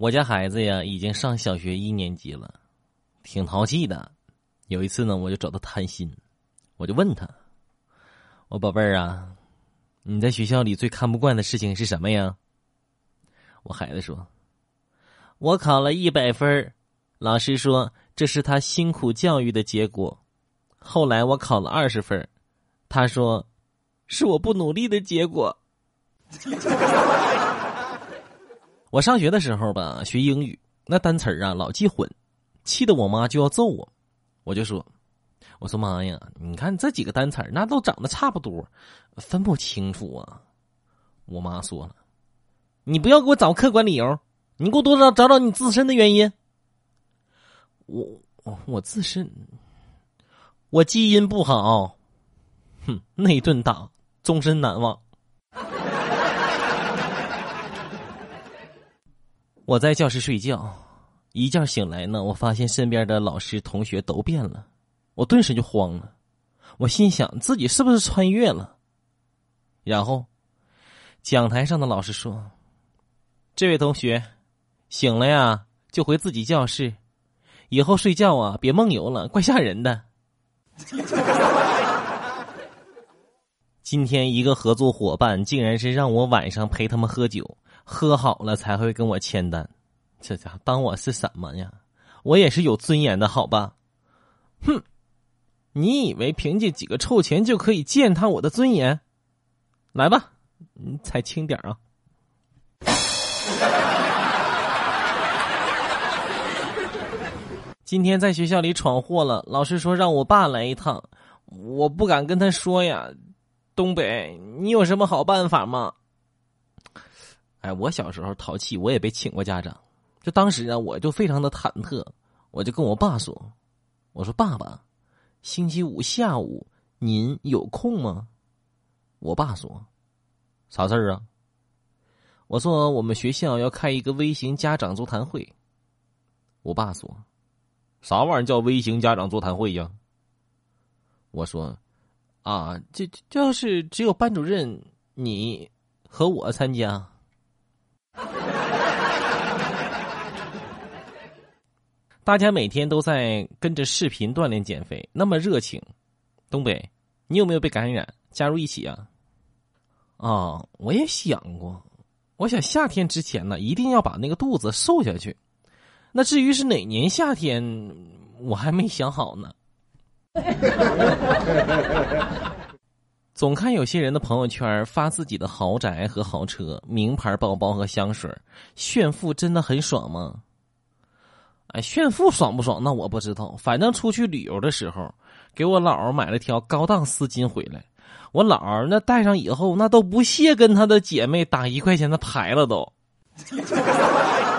我家孩子呀，已经上小学一年级了，挺淘气的。有一次呢，我就找他谈心，我就问他：“我宝贝儿啊，你在学校里最看不惯的事情是什么呀？”我孩子说：“我考了一百分，老师说这是他辛苦教育的结果。后来我考了二十分，他说是我不努力的结果。” 我上学的时候吧，学英语那单词啊老记混，气得我妈就要揍我。我就说：“我说妈呀，你看这几个单词那都长得差不多，分不清楚啊。”我妈说了：“你不要给我找客观理由，你给我多找找找你自身的原因。”我我我自身，我基因不好，哼，那顿打终身难忘。我在教室睡觉，一觉醒来呢，我发现身边的老师同学都变了，我顿时就慌了。我心想自己是不是穿越了？然后，讲台上的老师说：“这位同学，醒了呀，就回自己教室，以后睡觉啊别梦游了，怪吓人的。”今天一个合作伙伴竟然是让我晚上陪他们喝酒。喝好了才会跟我签单，这家伙当我是什么呀？我也是有尊严的，好吧？哼，你以为凭借几个臭钱就可以践踏我的尊严？来吧，你踩轻点啊！今天在学校里闯祸了，老师说让我爸来一趟，我不敢跟他说呀。东北，你有什么好办法吗？哎，我小时候淘气，我也被请过家长。就当时啊，我就非常的忐忑，我就跟我爸说：“我说爸爸，星期五下午您有空吗？”我爸说：“啥事儿啊？”我说：“我们学校要开一个微型家长座谈会。”我爸说：“啥玩意儿叫微型家长座谈会呀？”我说：“啊，这这要是只有班主任你和我参加。”大家每天都在跟着视频锻炼减肥，那么热情。东北，你有没有被感染？加入一起啊！啊，我也想过，我想夏天之前呢，一定要把那个肚子瘦下去。那至于是哪年夏天，我还没想好呢。总看有些人的朋友圈发自己的豪宅和豪车、名牌包包和香水，炫富真的很爽吗？哎，炫富爽不爽？那我不知道。反正出去旅游的时候，给我姥儿买了条高档丝巾回来。我姥儿那戴上以后，那都不屑跟她的姐妹打一块钱的牌了都。